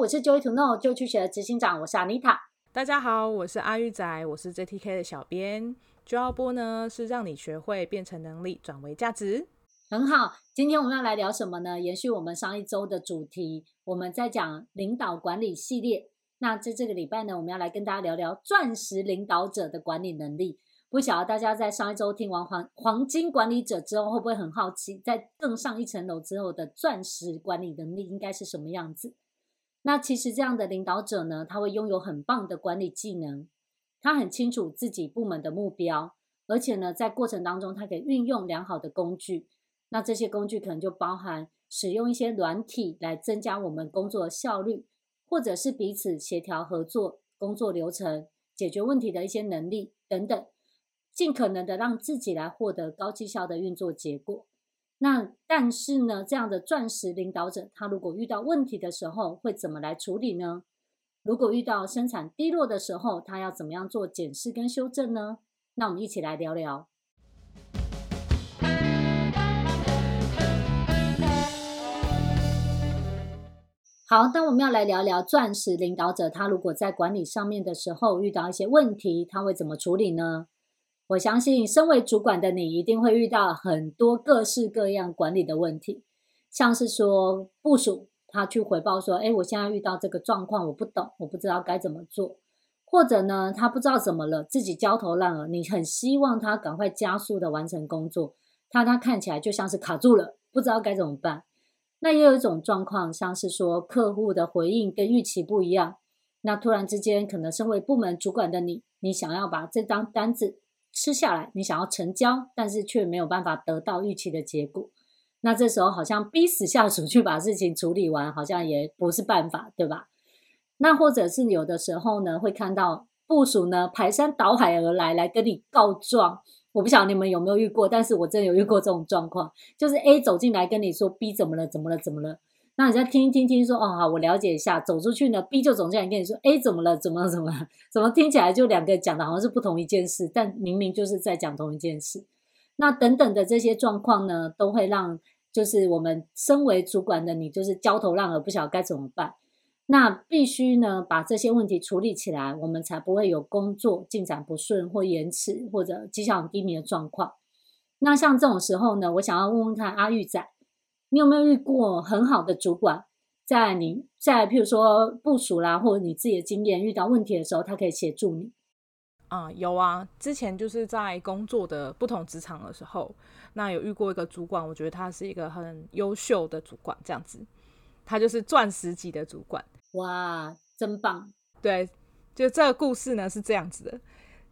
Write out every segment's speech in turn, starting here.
我是 Joy to Know 就去学的执行长，我是 Anita。大家好，我是阿玉仔，我是 JTK 的小编。就要播呢，是让你学会变成能力，转为价值。很好，今天我们要来聊什么呢？延续我们上一周的主题，我们在讲领导管理系列。那在这个礼拜呢，我们要来跟大家聊聊钻石领导者的管理能力。不晓得大家在上一周听完黄黄金管理者之后，会不会很好奇，在更上一层楼之后的钻石管理能力应该是什么样子？那其实这样的领导者呢，他会拥有很棒的管理技能，他很清楚自己部门的目标，而且呢，在过程当中，他可以运用良好的工具。那这些工具可能就包含使用一些软体来增加我们工作的效率，或者是彼此协调合作、工作流程、解决问题的一些能力等等。尽可能的让自己来获得高绩效的运作结果。那但是呢，这样的钻石领导者，他如果遇到问题的时候，会怎么来处理呢？如果遇到生产低落的时候，他要怎么样做检视跟修正呢？那我们一起来聊聊。好，那我们要来聊聊钻石领导者，他如果在管理上面的时候遇到一些问题，他会怎么处理呢？我相信，身为主管的你一定会遇到很多各式各样管理的问题，像是说部署他去回报说：“哎，我现在遇到这个状况，我不懂，我不知道该怎么做。”或者呢，他不知道怎么了，自己焦头烂额，你很希望他赶快加速的完成工作，他他看起来就像是卡住了，不知道该怎么办。那也有一种状况，像是说客户的回应跟预期不一样，那突然之间，可能身为部门主管的你，你想要把这张单子。吃下来，你想要成交，但是却没有办法得到预期的结果。那这时候好像逼死下属去把事情处理完，好像也不是办法，对吧？那或者是有的时候呢，会看到部属呢排山倒海而来，来跟你告状。我不晓得你们有没有遇过，但是我真有遇过这种状况，就是 A 走进来跟你说 B 怎么了，怎么了，怎么了。那你再听一听听说哦好，我了解一下，走出去呢，B 就总这样跟你说，A 怎么了？怎么？怎么？怎么听起来就两个讲的好像是不同一件事，但明明就是在讲同一件事。那等等的这些状况呢，都会让就是我们身为主管的你，就是焦头烂额，不晓得该怎么办。那必须呢把这些问题处理起来，我们才不会有工作进展不顺或延迟或者绩效低迷的状况。那像这种时候呢，我想要问问看阿玉仔。你有没有遇过很好的主管，在你在譬如说部署啦，或者你自己的经验遇到问题的时候，他可以协助你？啊、嗯，有啊，之前就是在工作的不同职场的时候，那有遇过一个主管，我觉得他是一个很优秀的主管，这样子，他就是钻石级的主管。哇，真棒！对，就这个故事呢是这样子的。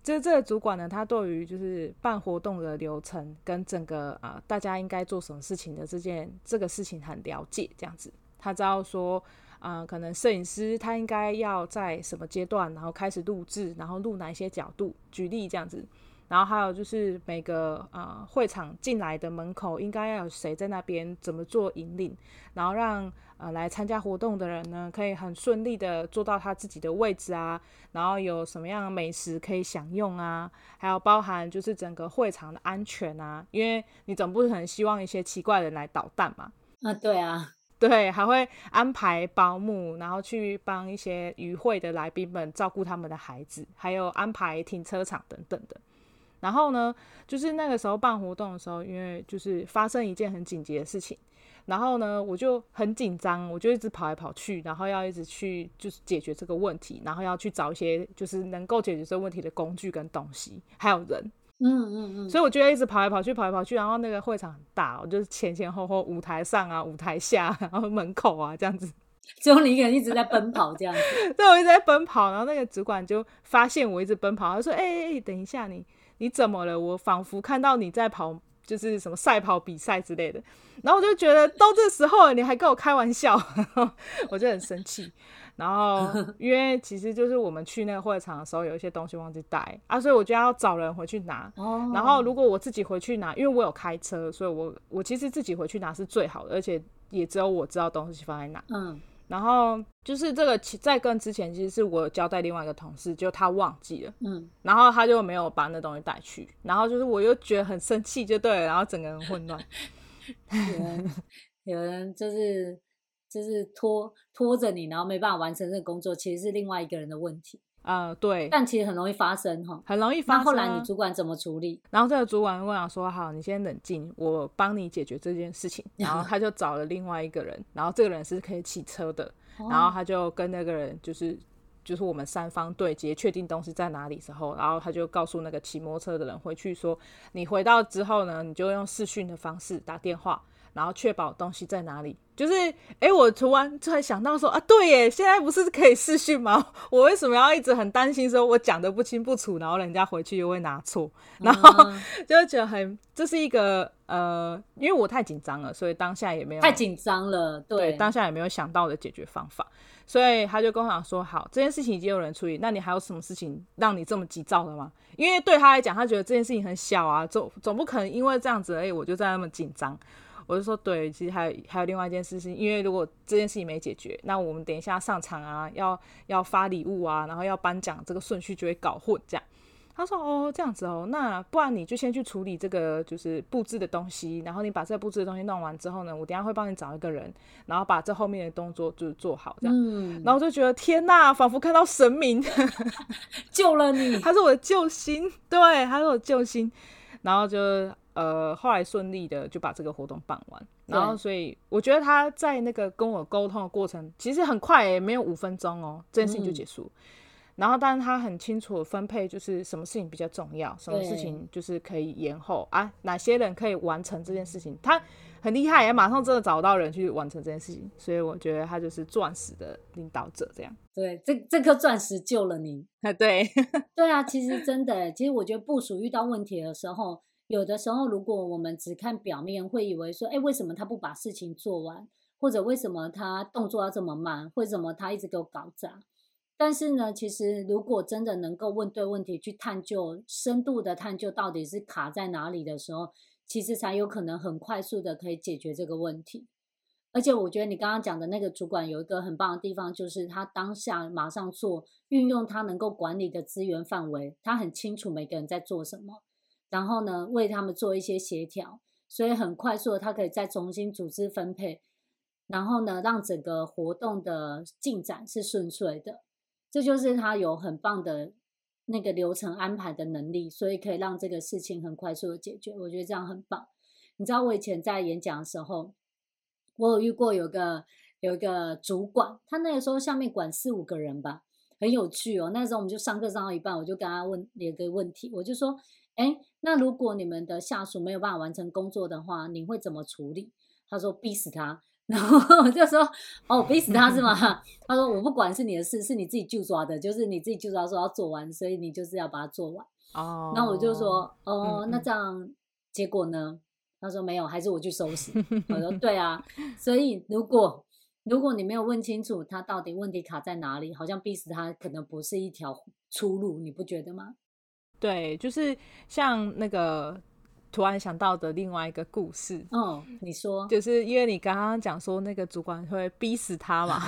这这个主管呢，他对于就是办活动的流程跟整个啊、大家应该做什么事情的这件这个事情很了解，这样子，他知道说啊、可能摄影师他应该要在什么阶段，然后开始录制，然后录哪一些角度，举例这样子，然后还有就是每个啊、呃、会场进来的门口应该要有谁在那边，怎么做引领，然后让。呃，来参加活动的人呢，可以很顺利的坐到他自己的位置啊，然后有什么样的美食可以享用啊，还有包含就是整个会场的安全啊，因为你总不可能希望一些奇怪的人来捣蛋嘛。啊，对啊，对，还会安排保姆，然后去帮一些与会的来宾们照顾他们的孩子，还有安排停车场等等的。然后呢，就是那个时候办活动的时候，因为就是发生一件很紧急的事情。然后呢，我就很紧张，我就一直跑来跑去，然后要一直去就是解决这个问题，然后要去找一些就是能够解决这个问题的工具跟东西，还有人。嗯嗯嗯。所以我就一直跑来跑去，跑来跑去，然后那个会场很大，我就是前前后后舞台上啊，舞台下，然后门口啊这样子，只有你一个人一直在奔跑这样子。对，我一直在奔跑，然后那个主管就发现我一直奔跑，他说：“哎哎哎，等一下你，你你怎么了？我仿佛看到你在跑。”就是什么赛跑比赛之类的，然后我就觉得都这时候了你还跟我开玩笑，我就很生气。然后 因为其实就是我们去那个会场的时候，有一些东西忘记带啊，所以我就要找人回去拿。然后如果我自己回去拿，因为我有开车，所以我我其实自己回去拿是最好的，而且也只有我知道东西放在哪。嗯。然后就是这个，在跟之前其实是我交代另外一个同事，就他忘记了，嗯，然后他就没有把那东西带去，然后就是我又觉得很生气，就对了，然后整个人混乱。有人有人就是就是拖拖着你，然后没办法完成这个工作，其实是另外一个人的问题。呃，对，但其实很容易发生哈，很容易发生。那后来你主管怎么处理？然后这个主管跟我讲说：“好，你先冷静，我帮你解决这件事情。”然后 他就找了另外一个人，然后这个人是可以骑车的，然后他就跟那个人就是就是我们三方对接，确定东西在哪里之后，然后他就告诉那个骑摩托车的人回去说：“你回到之后呢，你就用视讯的方式打电话。”然后确保东西在哪里，就是哎，我突然突然想到说啊，对耶，现在不是可以视讯吗？我为什么要一直很担心说我讲的不清不楚，然后人家回去又会拿错，然后 就觉得很这是一个呃，因为我太紧张了，所以当下也没有太紧张了，对，对，当下也没有想到的解决方法，所以他就跟我讲说，好，这件事情已经有人处理，那你还有什么事情让你这么急躁的吗？因为对他来讲，他觉得这件事情很小啊，总总不可能因为这样子，哎，我就在那么紧张。我就说对，其实还有还有另外一件事情，因为如果这件事情没解决，那我们等一下上场啊，要要发礼物啊，然后要颁奖，这个顺序就会搞混。这样，他说哦这样子哦，那不然你就先去处理这个就是布置的东西，然后你把这个布置的东西弄完之后呢，我等下会帮你找一个人，然后把这后面的动作就是做好这样。嗯，然后我就觉得天哪，仿佛看到神明 救了你，他是我的救星，对，他是我的救星，然后就。呃，后来顺利的就把这个活动办完，然后所以我觉得他在那个跟我沟通的过程，其实很快，欸，没有五分钟哦，这件事情就结束。嗯、然后，但是他很清楚分配，就是什么事情比较重要，什么事情就是可以延后啊，哪些人可以完成这件事情，他很厉害，也马上真的找到人去完成这件事情。所以我觉得他就是钻石的领导者，这样。对，这这颗钻石救了你。啊，对，对啊，其实真的，其实我觉得部署遇到问题的时候。有的时候，如果我们只看表面，会以为说，哎，为什么他不把事情做完？或者为什么他动作要这么慢？为什么他一直给我搞砸？但是呢，其实如果真的能够问对问题，去探究深度的探究到底是卡在哪里的时候，其实才有可能很快速的可以解决这个问题。而且，我觉得你刚刚讲的那个主管有一个很棒的地方，就是他当下马上做运用他能够管理的资源范围，他很清楚每个人在做什么。然后呢，为他们做一些协调，所以很快速的，他可以再重新组织分配，然后呢，让整个活动的进展是顺遂的。这就是他有很棒的那个流程安排的能力，所以可以让这个事情很快速的解决。我觉得这样很棒。你知道我以前在演讲的时候，我有遇过有个有一个主管，他那个时候下面管四五个人吧，很有趣哦。那时候我们就上课上到一半，我就跟他问一个问题，我就说。哎，那如果你们的下属没有办法完成工作的话，你会怎么处理？他说逼死他，然后我就说哦，逼死他是吗？他说我不管是你的事，是你自己就抓的，就是你自己就抓说要做完，所以你就是要把它做完。哦，那我就说哦，那这样结果呢？他说没有，还是我去收拾。我说对啊，所以如果如果你没有问清楚他到底问题卡在哪里，好像逼死他可能不是一条出路，你不觉得吗？对，就是像那个突然想到的另外一个故事。嗯，你说，就是因为你刚刚讲说那个主管会逼死他嘛，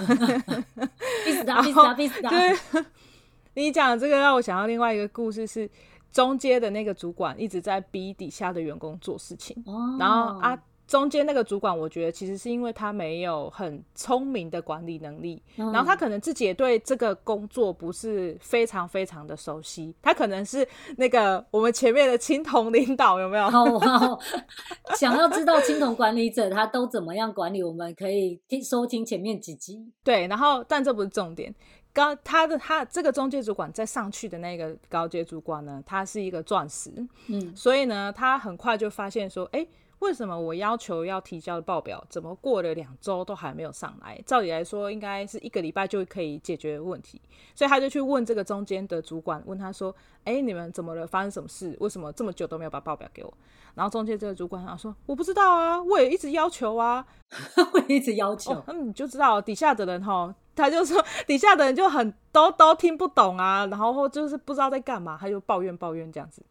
逼死他，逼死他，逼死他。对，你讲这个让我想到另外一个故事，是中间的那个主管一直在逼底下的员工做事情，哦、然后啊。中间那个主管，我觉得其实是因为他没有很聪明的管理能力，嗯、然后他可能自己也对这个工作不是非常非常的熟悉，他可能是那个我们前面的青铜领导有没有？好，好，想要知道青铜管理者他都怎么样管理，我们可以听收听前面几集。对，然后但这不是重点，高他的他这个中介主管再上去的那个高阶主管呢，他是一个钻石，嗯，所以呢，他很快就发现说，哎。为什么我要求要提交的报表，怎么过了两周都还没有上来？照理来说，应该是一个礼拜就可以解决问题。所以他就去问这个中间的主管，问他说：“哎，你们怎么了？发生什么事？为什么这么久都没有把报表给我？”然后中间这个主管他说：“我不知道啊，我也一直要求啊，我也一直要求。哦”那你就知道底下的人哈，他就说底下的人就很都都听不懂啊，然后就是不知道在干嘛，他就抱怨抱怨这样子。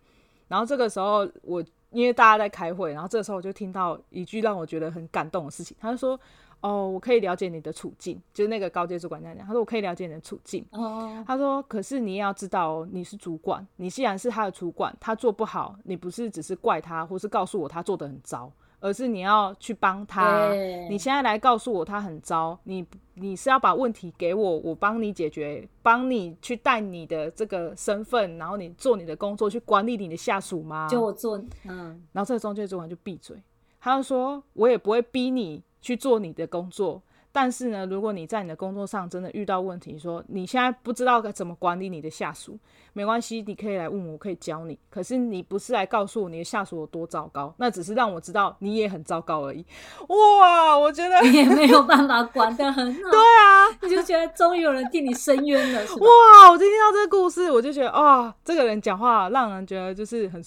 然后这个时候我。因为大家在开会，然后这个时候我就听到一句让我觉得很感动的事情。他就说：“哦，我可以了解你的处境。”就是那个高阶主管这样讲。他说：“我可以了解你的处境。”哦。他说：“可是你也要知道哦，你是主管，你既然是他的主管，他做不好，你不是只是怪他，或是告诉我他做得很糟，而是你要去帮他。你现在来告诉我他很糟，你你是要把问题给我，我帮你解决，帮你去带你的这个身份，然后你做你的工作，去管理你的下属吗？就我做，嗯。然后这个中介主管就闭嘴，他就说：“我也不会逼你去做你的工作。”但是呢，如果你在你的工作上真的遇到问题，说你现在不知道该怎么管理你的下属，没关系，你可以来问我，我可以教你。可是你不是来告诉我你的下属有多糟糕，那只是让我知道你也很糟糕而已。哇，我觉得你也没有办法管得很好。对啊，你就觉得终于有人替你伸冤了，是？哇，我就听到这个故事，我就觉得啊、哦，这个人讲话让人觉得就是很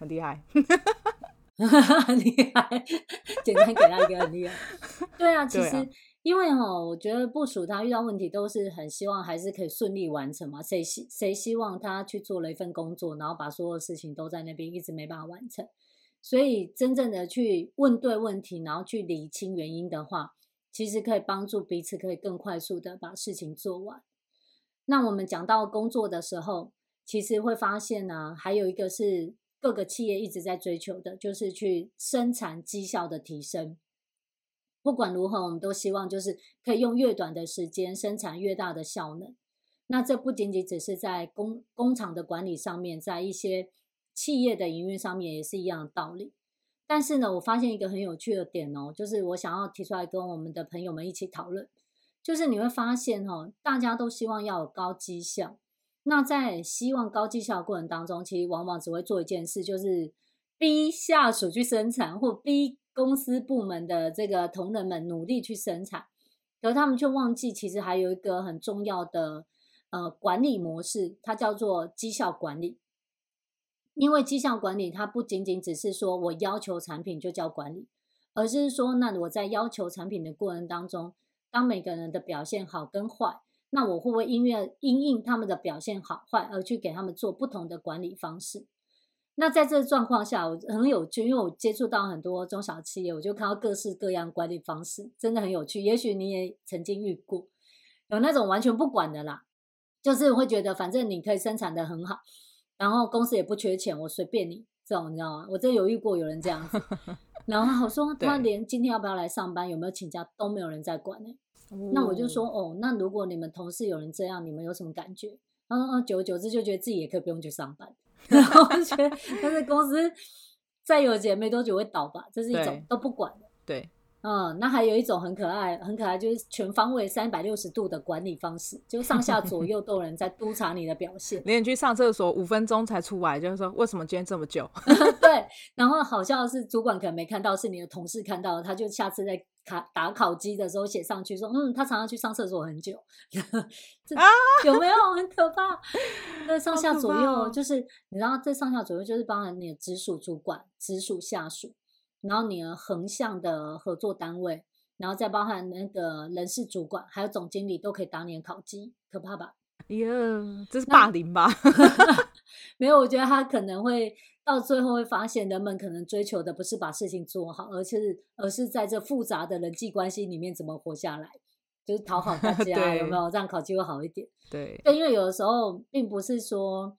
很厉害，很厉害。简单给他一个很厉害。对啊，其实。因为哈，我觉得部署他遇到问题都是很希望还是可以顺利完成嘛。谁希谁希望他去做了一份工作，然后把所有事情都在那边一直没办法完成？所以真正的去问对问题，然后去理清原因的话，其实可以帮助彼此可以更快速的把事情做完。那我们讲到工作的时候，其实会发现呢、啊，还有一个是各个企业一直在追求的，就是去生产绩效的提升。不管如何，我们都希望就是可以用越短的时间生产越大的效能。那这不仅仅只是在工工厂的管理上面，在一些企业的营运上面也是一样的道理。但是呢，我发现一个很有趣的点哦，就是我想要提出来跟我们的朋友们一起讨论，就是你会发现哦，大家都希望要有高绩效。那在希望高绩效的过程当中，其实往往只会做一件事，就是逼下属去生产，或逼。公司部门的这个同仁们努力去生产，可是他们却忘记，其实还有一个很重要的呃管理模式，它叫做绩效管理。因为绩效管理，它不仅仅只是说我要求产品就叫管理，而是说，那我在要求产品的过程当中，当每个人的表现好跟坏，那我会不会因为因应他们的表现好坏而去给他们做不同的管理方式？那在这个状况下，我很有趣，因为我接触到很多中小企业，我就看到各式各样管理方式，真的很有趣。也许你也曾经遇过，有那种完全不管的啦，就是会觉得反正你可以生产的很好，然后公司也不缺钱，我随便你这种，你知道吗？我真的有遇过有人这样子，然后我说他连今天要不要来上班，有没有请假都没有人在管呢、欸。那我就说哦，那如果你们同事有人这样，你们有什么感觉？嗯嗯，久而久之就觉得自己也可以不用去上班。然后我觉得，但是公司再有钱没多久会倒吧，这是一种都不管的。对，嗯，那还有一种很可爱，很可爱，就是全方位三百六十度的管理方式，就上下左右都有人在督查你的表现。连你去上厕所五分钟才出来，就是说为什么今天这么久？对，然后好像是，主管可能没看到，是你的同事看到，他就下次在。卡打考机的时候写上去说，嗯，他常常去上厕所很久，这有没有很可怕？那上下左右、哦、就是你知道，这上下左右就是包含你的直属主管、直属下属，然后你的横向的合作单位，然后再包含那个人事主管，还有总经理都可以打你的考绩，可怕吧？哎呀，这是霸凌吧？没有，我觉得他可能会。到最后会发现，人们可能追求的不是把事情做好，而是而是在这复杂的人际关系里面怎么活下来，就是讨好大 家，有没有？这样考绩会好一点。对，因为有的时候并不是说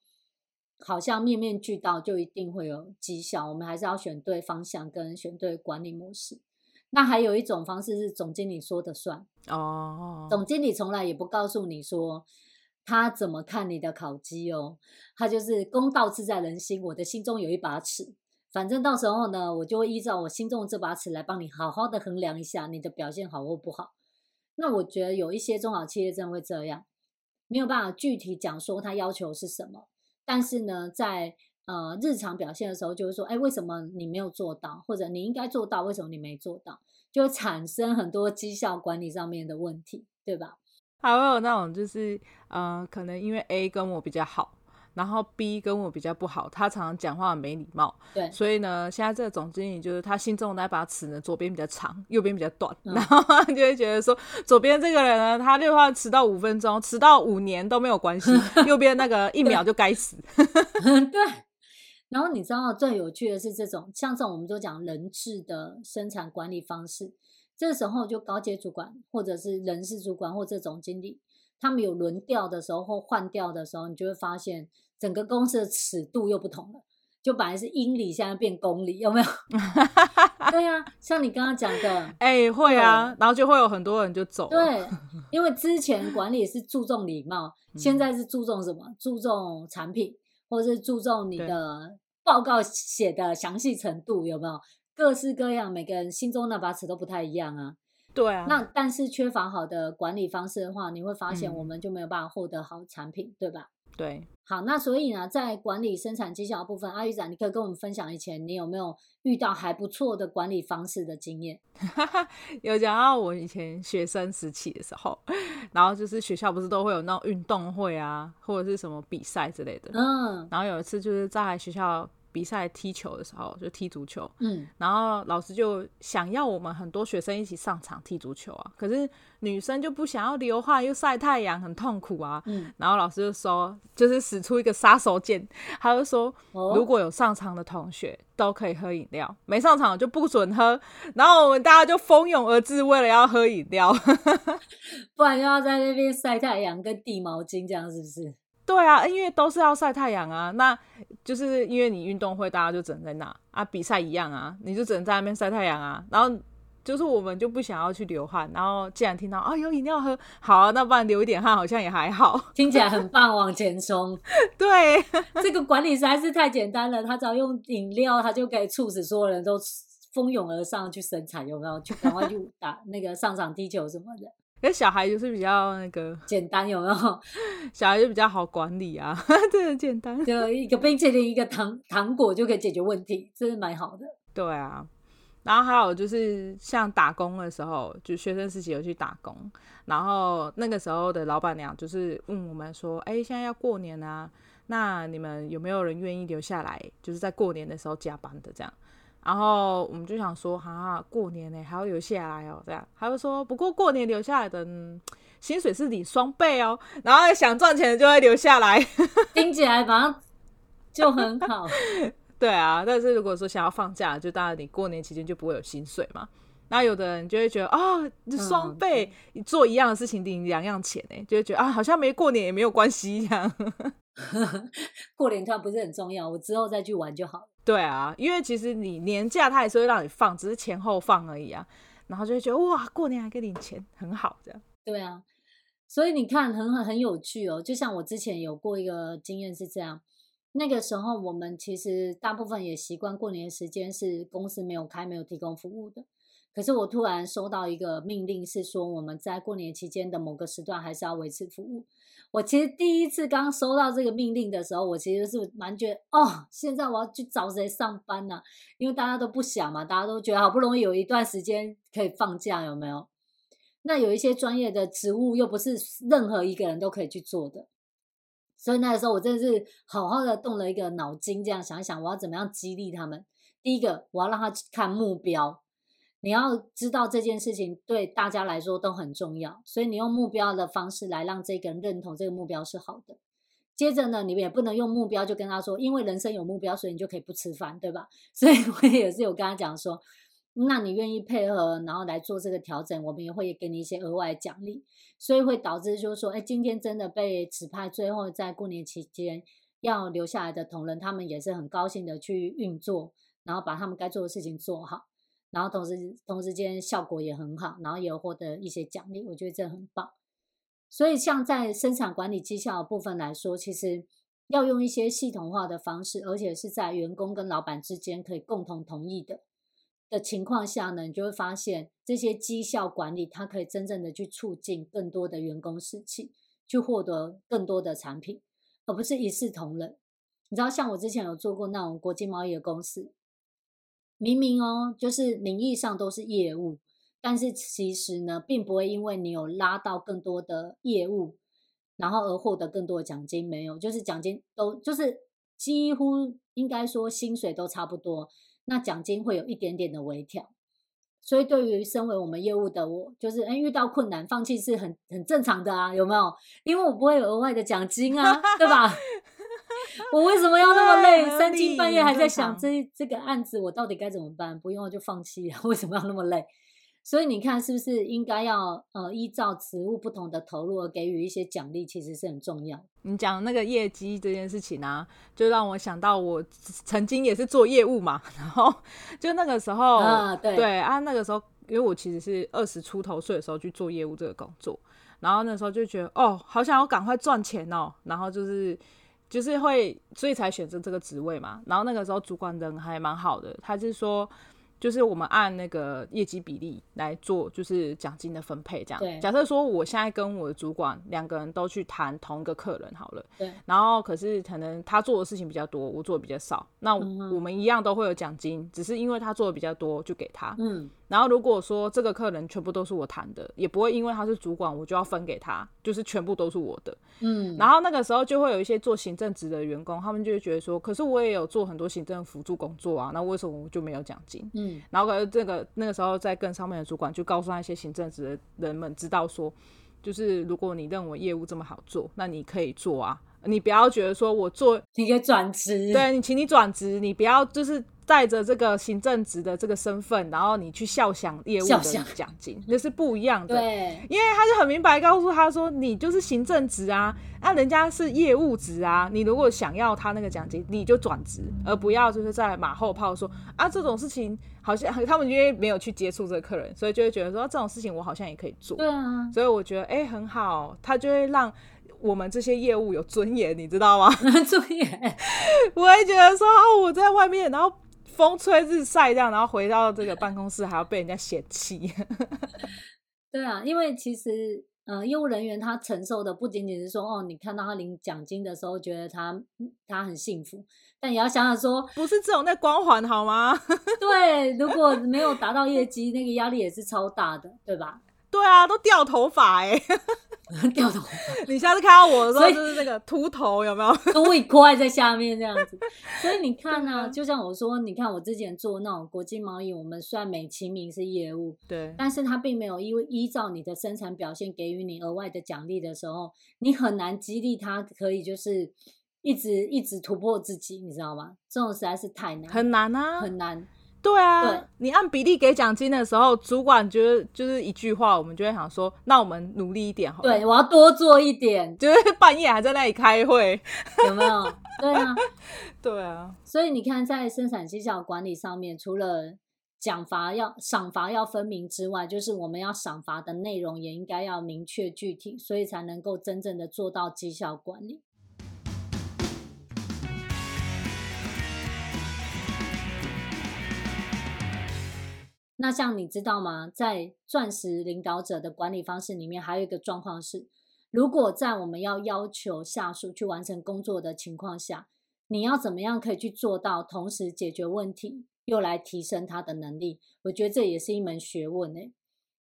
好像面面俱到就一定会有绩效，我们还是要选对方向跟选对管理模式。那还有一种方式是总经理说的算哦，总经理从来也不告诉你说。他怎么看你的考绩哦？他就是公道自在人心，我的心中有一把尺，反正到时候呢，我就会依照我心中的这把尺来帮你好好的衡量一下你的表现好或不好。那我觉得有一些中小企业真的会这样，没有办法具体讲说他要求是什么，但是呢，在呃日常表现的时候，就是说，哎，为什么你没有做到？或者你应该做到，为什么你没做到？就会产生很多绩效管理上面的问题，对吧？还会有那种就是，呃，可能因为 A 跟我比较好，然后 B 跟我比较不好，他常常讲话没礼貌，对，所以呢，现在这个总经理就是他心中的那把尺呢，左边比较长，右边比较短，嗯、然后他就会觉得说，左边这个人呢，他就话迟到五分钟，迟到五年都没有关系，右边那个一秒就该死。对，然后你知道最有趣的是这种，像这种我们就讲人质的生产管理方式。这时候就高阶主管或者是人事主管或者总经理，他们有轮调的时候或换调的时候，你就会发现整个公司的尺度又不同了。就本来是英里，现在变公里，有没有？对呀、啊，像你刚刚讲的，哎、欸，会啊，然后就会有很多人就走。对，因为之前管理是注重礼貌，现在是注重什么？注重产品，或者是注重你的报告写的详细程度，有没有？各式各样，每个人心中那把尺都不太一样啊。对啊，那但是缺乏好的管理方式的话，你会发现我们就没有办法获得好产品，嗯、对吧？对，好，那所以呢，在管理生产绩效的部分，阿玉仔，你可以跟我们分享以前你有没有遇到还不错的管理方式的经验？有讲到我以前学生时期的时候，然后就是学校不是都会有那种运动会啊，或者是什么比赛之类的，嗯，然后有一次就是在学校。比赛踢球的时候就踢足球，嗯，然后老师就想要我们很多学生一起上场踢足球啊，可是女生就不想要流汗又晒太阳，很痛苦啊，嗯，然后老师就说，就是使出一个杀手锏，他就说，哦，如果有上场的同学都可以喝饮料，没上场就不准喝，然后我们大家就蜂拥而至，为了要喝饮料，不然就要在那边晒太阳跟递毛巾，这样是不是？对啊，因为都是要晒太阳啊，那就是因为你运动会，大家就只能在那啊，比赛一样啊，你就只能在那边晒太阳啊。然后就是我们就不想要去流汗，然后既然听到啊有饮料喝，好啊，那不然流一点汗好像也还好，听起来很棒，往前冲。对，这个管理实在是太简单了，他只要用饮料，他就可以促使所有人都蜂拥而上去生产，有没有？去赶快去打那个上场踢球什么的。那小孩就是比较那个简单，有没有？小孩就比较好管理啊，这很简单，就 一个冰淇淋，一个糖糖果就可以解决问题，这是蛮好的。对啊，然后还有就是像打工的时候，就学生时期有去打工，然后那个时候的老板娘就是问我们说：“哎，现在要过年啊，那你们有没有人愿意留下来，就是在过年的时候加班的这样？”然后我们就想说，哈、啊，过年呢还要留下来哦，这样。他就说，不过过年留下来的薪水是你双倍哦。然后想赚钱的就会留下来，听起来反正就很好。对啊，但是如果说想要放假，就当然你过年期间就不会有薪水嘛。那有的人就会觉得，啊，双倍，你做一样的事情领两样钱呢，就会觉得啊，好像没过年也没有关系一样。过年它不是很重要，我之后再去玩就好。对啊，因为其实你年假他也是会让你放，只是前后放而已啊。然后就会觉得哇，过年还可以领钱，很好这样。对啊，所以你看很很很有趣哦。就像我之前有过一个经验是这样，那个时候我们其实大部分也习惯过年时间是公司没有开、没有提供服务的。可是我突然收到一个命令，是说我们在过年期间的某个时段还是要维持服务。我其实第一次刚收到这个命令的时候，我其实是蛮觉得哦，现在我要去找谁上班呢？因为大家都不想嘛，大家都觉得好不容易有一段时间可以放假，有没有？那有一些专业的职务又不是任何一个人都可以去做的，所以那个时候我真的是好好的动了一个脑筋，这样想一想，我要怎么样激励他们？第一个，我要让他看目标。你要知道这件事情对大家来说都很重要，所以你用目标的方式来让这个人认同这个目标是好的。接着呢，你们也不能用目标就跟他说，因为人生有目标，所以你就可以不吃饭，对吧？所以我也是有跟他讲说，那你愿意配合，然后来做这个调整，我们也会给你一些额外奖励。所以会导致就是说，哎，今天真的被指派，最后在过年期间要留下来的同仁，他们也是很高兴的去运作，然后把他们该做的事情做好。然后同时同时间效果也很好，然后也获得一些奖励，我觉得这很棒。所以像在生产管理绩效的部分来说，其实要用一些系统化的方式，而且是在员工跟老板之间可以共同同意的的情况下呢，你就会发现这些绩效管理它可以真正的去促进更多的员工士气，去获得更多的产品，而不是一视同仁。你知道，像我之前有做过那种国际贸易的公司。明明哦，就是名义上都是业务，但是其实呢，并不会因为你有拉到更多的业务，然后而获得更多的奖金。没有，就是奖金都就是几乎应该说薪水都差不多，那奖金会有一点点的微调。所以对于身为我们业务的我，就是诶遇到困难放弃是很很正常的啊，有没有？因为我不会有额外的奖金啊，对吧？我为什么要那么累？三更半夜还在想这这个案子，我到底该怎么办？不用就放弃，为什么要那么累？所以你看，是不是应该要呃依照职务不同的投入而给予一些奖励，其实是很重要。你讲那个业绩这件事情啊，就让我想到我曾经也是做业务嘛，然后就那个时候，啊对对啊，那个时候因为我其实是二十出头岁的时候去做业务这个工作，然后那时候就觉得哦，好想要赶快赚钱哦，然后就是就是会，所以才选择这个职位嘛。然后那个时候主管人还蛮好的，他就是说。就是我们按那个业绩比例来做，就是奖金的分配这样。对。假设说我现在跟我的主管两个人都去谈同一个客人好了。对。然后可是可能他做的事情比较多，我做的比较少，那我们一样都会有奖金，嗯，只是因为他做的比较多就给他。嗯。然后如果说这个客人全部都是我谈的，也不会因为他是主管我就要分给他，就是全部都是我的。嗯。然后那个时候就会有一些做行政职的员工，他们就会觉得说，可是我也有做很多行政辅助工作啊，那为什么我就没有奖金？嗯。然后可是这个那个时候在跟上面的主管就告诉那些行政职的人们知道说，就是如果你认为业务这么好做，那你可以做啊，你不要觉得说我做你可以转职，对你，请你转职，你不要就是。带着这个行政职的这个身份，然后你去笑想业务的奖金，那是不一样的。对，因为他就很明白告诉他说，你就是行政职啊，那、啊、人家是业务职啊。你如果想要他那个奖金，你就转职，而不要就是在马后炮说啊，这种事情好像他们因为没有去接触这个客人，所以就会觉得说这种事情我好像也可以做。对啊，所以我觉得哎、欸、很好，他就会让我们这些业务有尊严，你知道吗？尊严，我会觉得说哦，我在外面，然后。风吹日晒这样，然后回到这个办公室还要被人家嫌弃。对啊，因为其实呃，业务人员他承受的不仅仅是说哦，你看到他领奖金的时候觉得他他很幸福，但也要想想说，不是这种那光环好吗？对，如果没有达到业绩，那个压力也是超大的，对吧？对啊，都掉头发哎、欸，掉头发。你下次看到我的时候，就是那个秃头，有没有？都会挂在下面这样子。所以你看呢、啊，就像我说，你看我之前做那种国际贸易，我们虽然美其名是业务，对，但是他并没有因为依照你的生产表现给予你额外的奖励的时候，你很难激励他可以就是一直一直突破自己，你知道吗？这种实在是太难，很难啊，很难。对啊对，你按比例给奖金的时候，主管觉得就是一句话，我们就会想说，那我们努力一点好了。对，我要多做一点，就是半夜还在那里开会，有没有？对啊，对啊。所以你看，在生产绩效管理上面，除了奖罚要赏罚要分明之外，就是我们要赏罚的内容也应该要明确具体，所以才能够真正的做到绩效管理。那像你知道吗？在钻石领导者的管理方式里面，还有一个状况是，如果在我们要要求下属去完成工作的情况下，你要怎么样可以去做到同时解决问题，又来提升他的能力？我觉得这也是一门学问诶。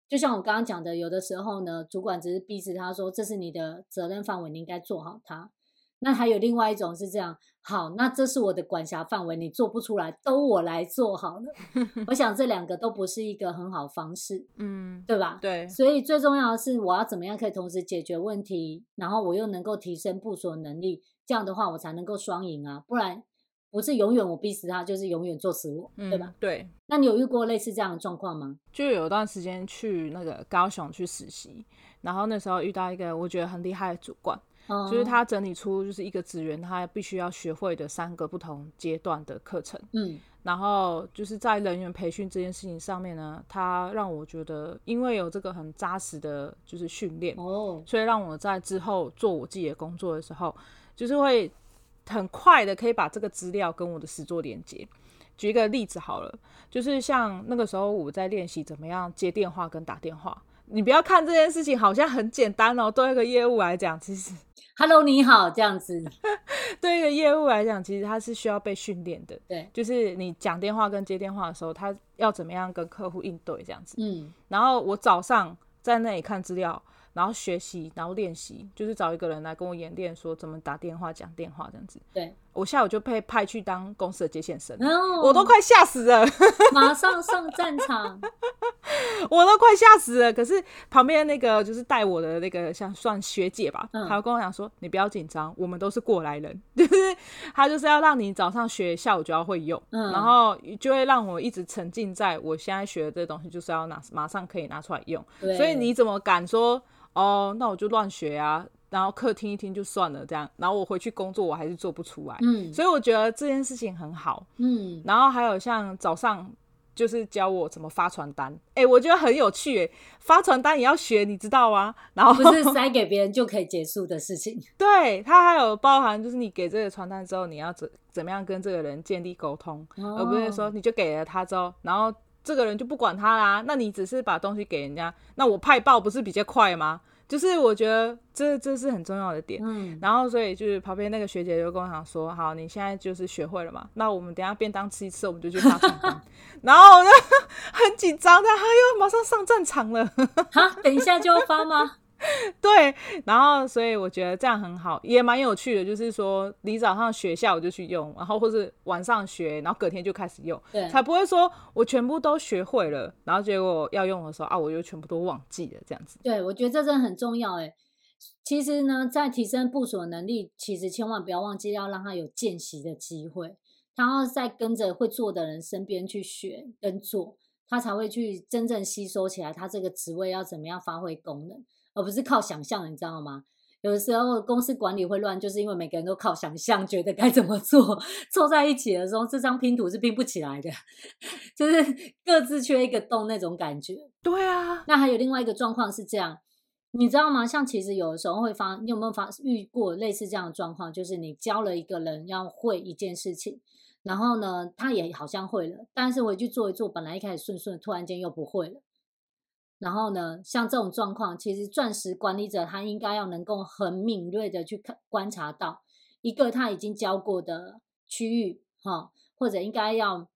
就像我刚刚讲的，有的时候呢，主管只是逼着他说：“这是你的责任范围，你应该做好它。”那还有另外一种是这样，好，那这是我的管辖范围，你做不出来，都我来做好了。我想这两个都不是一个很好方式，嗯，对吧？对。所以最重要的是，我要怎么样可以同时解决问题，然后我又能够提升部署能力，这样的话我才能够双赢啊！不然不是永远我逼死他，就是永远做死我，嗯，对吧？对。那你有遇过类似这样的状况吗？就有段时间去那个高雄去实习，然后那时候遇到一个我觉得很厉害的主管。就是他整理出就是一个职员他必须要学会的三个不同阶段的课程，嗯，然后就是在人员培训这件事情上面呢，他让我觉得，因为有这个很扎实的就是训练，哦，所以让我在之后做我自己的工作的时候，就是会很快的可以把这个资料跟我的实作连接。举一个例子好了，就是像那个时候我在练习怎么样接电话跟打电话。你不要看这件事情好像很简单哦，对一个业务来讲，其实，Hello，你好，这样子，对一个业务来讲，其实它是需要被训练的。对，就是你讲电话跟接电话的时候，他要怎么样跟客户应对这样子。嗯，然后我早上在那里看资料，然后学习，然后练习，就是找一个人来跟我演练，说怎么打电话、讲电话这样子。对，我下午就被派去当公司的接线生，oh, 我都快吓死了，马上上战场。我都快吓死了。可是旁边那个就是带我的那个像算学姐吧，她就跟我讲说：“你不要紧张，我们都是过来人。”就是她就是要让你早上学，下午就要会用，嗯、然后就会让我一直沉浸在我现在学的这东西，就是要拿马上可以拿出来用。所以你怎么敢说哦？那我就乱学啊？然后课听一听就算了，这样，然后我回去工作我还是做不出来。嗯，所以我觉得这件事情很好。嗯，然后还有像早上就是教我怎么发传单，哎，我觉得很有趣。哎，发传单也要学，你知道吗？然后不是 塞给别人就可以结束的事情。对，它还有包含就是你给这个传单之后，你要怎怎么样跟这个人建立沟通，哦、而不是说你就给了他之后，然后这个人就不管他啦。那你只是把东西给人家，那我派报不是比较快吗？就是我觉得这这是很重要的点，嗯，然后所以就是旁边那个学姐就跟我讲说，好，你现在就是学会了嘛，那我们等一下便当吃一次，我们就去发传单，然后我就 很紧张，他又马上上战场了，哈，等一下就要发吗？对，然后所以我觉得这样很好，也蛮有趣的。就是说，你早上学，下我就去用，然后或是晚上学，然后隔天就开始用，对，才不会说我全部都学会了，然后结果要用的时候啊，我就全部都忘记了这样子。对，我觉得这真的很重要哎。其实呢，在提升部署的能力，其实千万不要忘记要让他有见习的机会，他要在跟着会做的人身边去学跟做，他才会去真正吸收起来他这个职位要怎么样发挥功能。而不是靠想象，你知道吗？有的时候公司管理会乱，就是因为每个人都靠想象，觉得该怎么做，凑在一起的时候，这张拼图是拼不起来的，就是各自缺一个洞那种感觉。对啊，那还有另外一个状况是这样，你知道吗？像其实有的时候会发，你有没有发遇过类似这样的状况？就是你教了一个人要会一件事情，然后呢，他也好像会了，但是回去做一做，本来一开始顺顺，突然间又不会了。然后呢，像这种状况，其实钻石管理者他应该要能够很敏锐的去看观察到一个他已经教过的区域，哈，或者应该要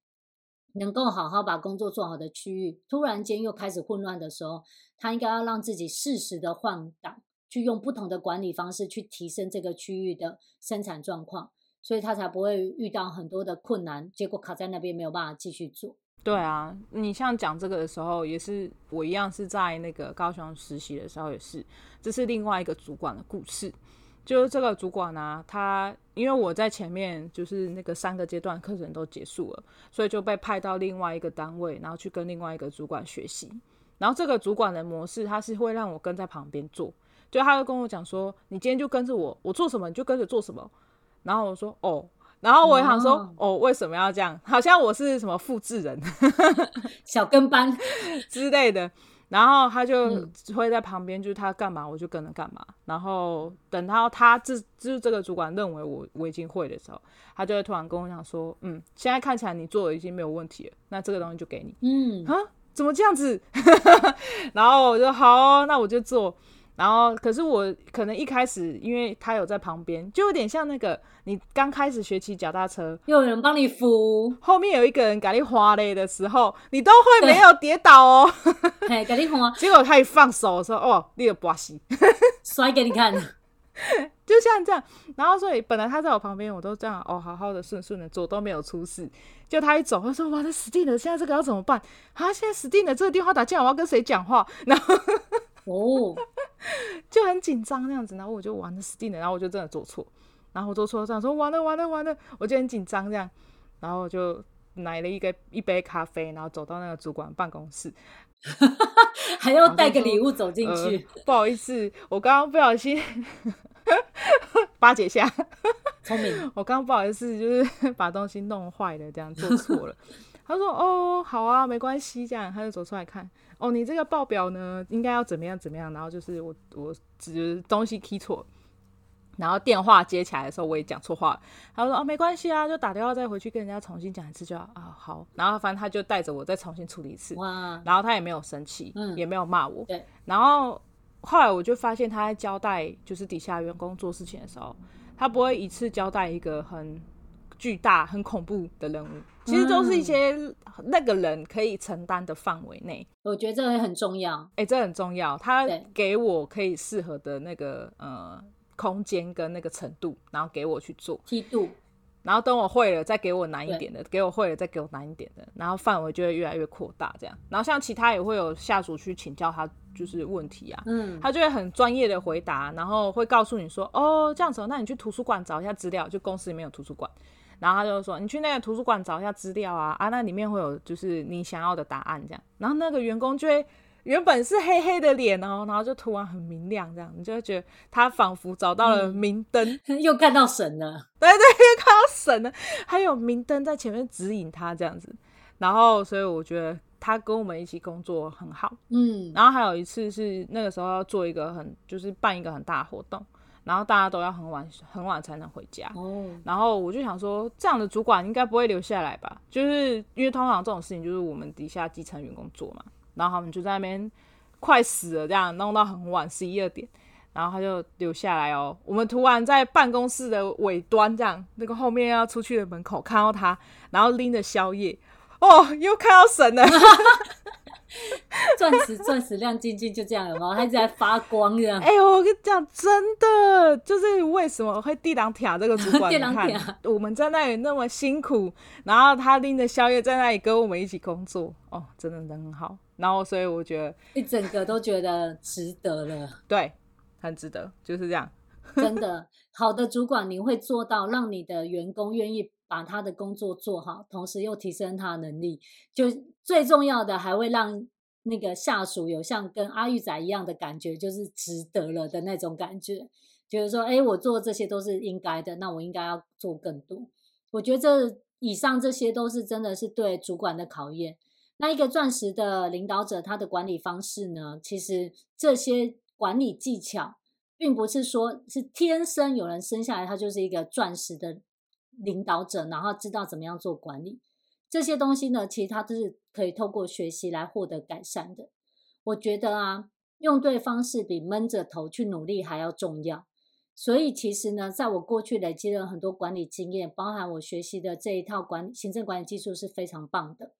能够好好把工作做好的区域，突然间又开始混乱的时候，他应该要让自己适时的换挡，去用不同的管理方式去提升这个区域的生产状况，所以他才不会遇到很多的困难，结果卡在那边没有办法继续做。对啊，你像讲这个的时候，也是我一样是在那个高雄实习的时候，也是，这是另外一个主管的故事。就是这个主管呢、他因为我在前面就是那个三个阶段课程都结束了，所以就被派到另外一个单位，然后去跟另外一个主管学习。然后这个主管的模式，他是会让我跟在旁边做，就他会跟我讲说：“你今天就跟着我，我做什么你就跟着做什么。”然后我说：“哦。”然后我也想说，哦，哦，为什么要这样？好像我是什么复制人、小跟班 之类的。然后他就会在旁边，就是他干嘛我就跟着干嘛。然后等到他这就是这个主管认为我我已经会的时候，他就会突然跟我讲说，嗯，现在看起来你做的已经没有问题了，那这个东西就给你。嗯，啊，怎么这样子？然后我就好哦，那我就做。然后，可是我可能一开始，因为他有在旁边，就有点像那个你刚开始学骑脚踏车，又有人帮你扶，后面有一个人给你滑嘞的时候，你都会没有跌倒哦。嘿，给你滑。结果他一放手的时候，哦，你有把戏，摔给你看，就像这样。然后所以本来他在我旁边，我都这样哦，好好的顺顺的做都没有出事。就他一走，他说：“哇，这死定了！现在这个要怎么办？啊，现在死定了！这个电话打进来，我要跟谁讲话？”然后。哦，就很紧张那样子，然后我就完了死定了，然后我就真的做错，然后我做错这样说完了完了完了，我就很紧张这样，然后就买了一个一杯咖啡，然后走到那个主管办公室，还要带个礼物走进去，呃。不好意思，我刚刚不小心巴结下，聪明，我刚刚不好意思就是把东西弄坏了，这样做错了。他说：“哦，好啊，没关系。”这样他就走出来看。哦，你这个报表呢，应该要怎么样怎么样？然后就是我我只东西 key 错，然后电话接起来的时候我也讲错话。他说：“哦，没关系啊，就打电话再回去跟人家重新讲一次就好啊。”好，然后反正他就带着我再重新处理一次。哇！然后他也没有生气，嗯，也没有骂我。对。然后后来我就发现他在交代就是底下员工做事情的时候，他不会一次交代一个很。巨大很恐怖的任务，其实都是一些那个人可以承担的范围内。我觉得这个很重要，哎、欸，这很重要。他给我可以适合的那个呃空间跟那个程度，然后给我去做梯度。然后等我会了再给我难一点的，给我会了再给我难一点的，然后范围就会越来越扩大这样。然后像其他也会有下属去请教他就是问题啊，嗯，他就会很专业的回答，然后会告诉你说，哦这样子，那你去图书馆找一下资料，就公司里面有图书馆，然后他就说你去那个图书馆找一下资料啊啊，那里面会有就是你想要的答案这样，然后那个员工就会。原本是黑黑的脸哦，然后就突然很明亮，这样你就会觉得他仿佛找到了明灯，嗯，又看到神了。对 对，又看到神了，还有明灯在前面指引他这样子。然后，所以我觉得他跟我们一起工作很好。嗯，然后还有一次是那个时候要做一个很，就是办一个很大的活动，然后大家都要很晚很晚才能回家。哦，然后我就想说，这样的主管应该不会留下来吧？就是因为通常这种事情就是我们底下基层员工做嘛。然后他们就在那边快死了，这样弄到很晚，十一二点，然后他就留下来哦。我们突然在办公室的尾端，这样那个后面要出去的门口看到他，然后拎着宵夜，哦，又看到神了。钻石钻石亮晶晶，就这样了吗？它一直在发光这样。哎呦，我跟你讲，真的就是为什么会地狼铁这个主管？地狼铁，我们在那里那么辛苦，然后他拎着宵夜在那里跟我们一起工作，哦，真的人很好。然后所以我觉得一整个都觉得值得了。对，很值得，就是这样。真的，好的主管你会做到让你的员工愿意把他的工作做好，同时又提升他的能力，就最重要的还会让那个下属有像跟阿玉仔一样的感觉，就是值得了的那种感觉，就是说，哎，我做这些都是应该的，那我应该要做更多。我觉得这以上这些都是真的是对主管的考验。那一个钻石的领导者，他的管理方式呢，其实这些管理技巧，并不是说是天生有人生下来他就是一个钻石的领导者，然后知道怎么样做管理。这些东西呢，其实他都是可以透过学习来获得改善的。我觉得啊，用对方式比闷着头去努力还要重要。所以其实呢，在我过去累积了很多管理经验，包含我学习的这一套管理行政管理技术是非常棒的。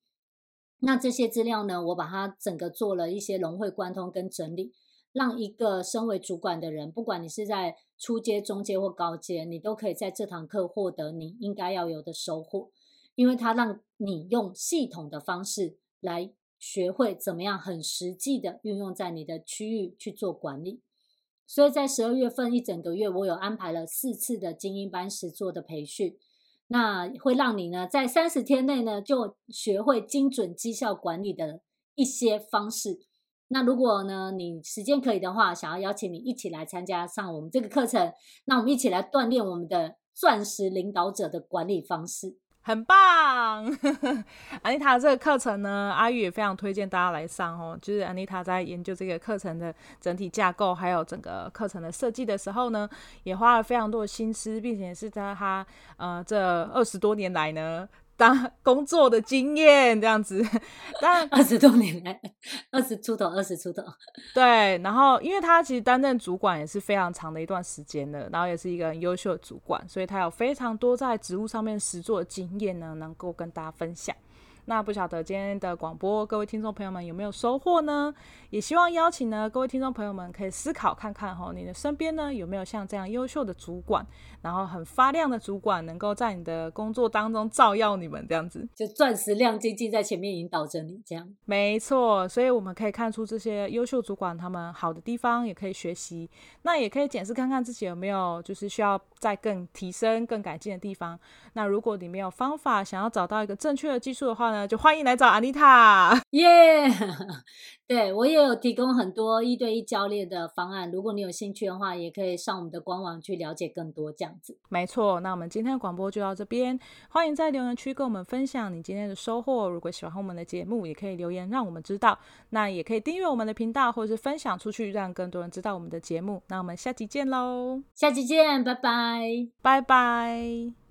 那这些资料呢，我把它整个做了一些融会贯通跟整理，让一个身为主管的人，不管你是在初阶、中阶或高阶，你都可以在这堂课获得你应该要有的收获。因为它让你用系统的方式来学会怎么样很实际的运用在你的区域去做管理，所以在十二月份一整个月，我有安排了四次的精英班实做的培训，那会让你呢在三十天内呢就学会精准绩效管理的一些方式。那如果呢你时间可以的话，想要邀请你一起来参加上我们这个课程，那我们一起来锻炼我们的钻石领导者的管理方式。很棒，安妮塔这个课程呢，阿玉也非常推荐大家来上哦。就是安妮塔在研究这个课程的整体架构，还有整个课程的设计的时候呢，也花了非常多的心思，并且是在他呃这二十多年来呢。当工作的经验这样子，但二十多年来，二十出头，二十出头，对。然后，因为他其实担任主管也是非常长的一段时间了，然后也是一个很优秀的主管，所以他有非常多在职务上面实作的经验呢，能够跟大家分享。那不晓得今天的广播，各位听众朋友们有没有收获呢？也希望邀请呢各位听众朋友们可以思考看看哈，你的身边呢有没有像这样优秀的主管，然后很发亮的主管，能够在你的工作当中照耀你们这样子，就钻石亮晶晶在前面引导着你这样。没错，所以我们可以看出这些优秀主管他们好的地方，也可以学习，那也可以检视看看自己有没有就是需要再更提升、更改进的地方。那如果你没有方法想要找到一个正确的技术的话呢，就欢迎来找安妮塔，耶！对，我也有提供很多一对一教练的方案，如果你有兴趣的话，也可以上我们的官网去了解更多这样子。没错，那我们今天的广播就到这边，欢迎在留言区跟我们分享你今天的收获。如果喜欢我们的节目，也可以留言让我们知道，那也可以订阅我们的频道或者是分享出去，让更多人知道我们的节目。那我们下期见喽！下期见，拜拜，拜拜。